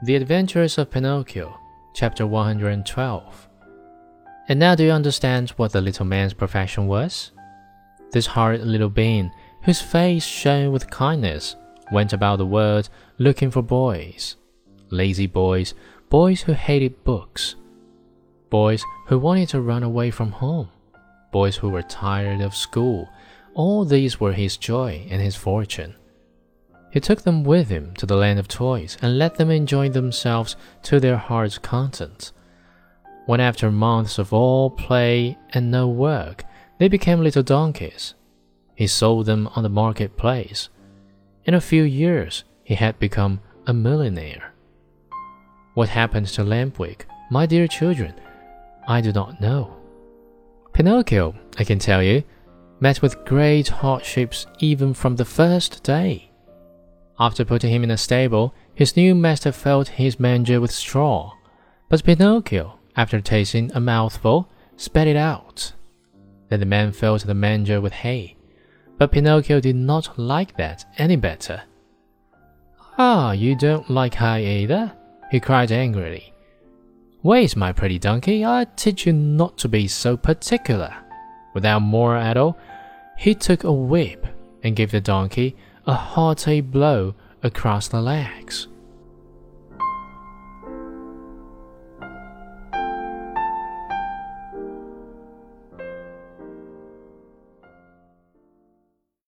The Adventures of Pinocchio, chapter 112. And now do you understand what the little man's profession was? This horrid little being, whose face shone with kindness, went about the world looking for boys. Lazy boys, boys who hated books, boys who wanted to run away from home, boys who were tired of school. All these were his joy and his fortune. He took them with him to the land of toys and let them enjoy themselves to their heart's content. When after months of all play and no work, they became little donkeys, he sold them on the marketplace. In a few years, he had become a millionaire. What happened to Lampwick, my dear children, I do not know. Pinocchio, I can tell you, met with great hardships even from the first day. After putting him in a stable, his new master filled his manger with straw. But Pinocchio, after tasting a mouthful, spat it out. Then the man filled the manger with hay. But Pinocchio did not like that any better. Ah, you don't like hay either? he cried angrily. Wait, my pretty donkey, I'll teach you not to be so particular. Without more ado, he took a whip and gave the donkey a hearty blow across the legs.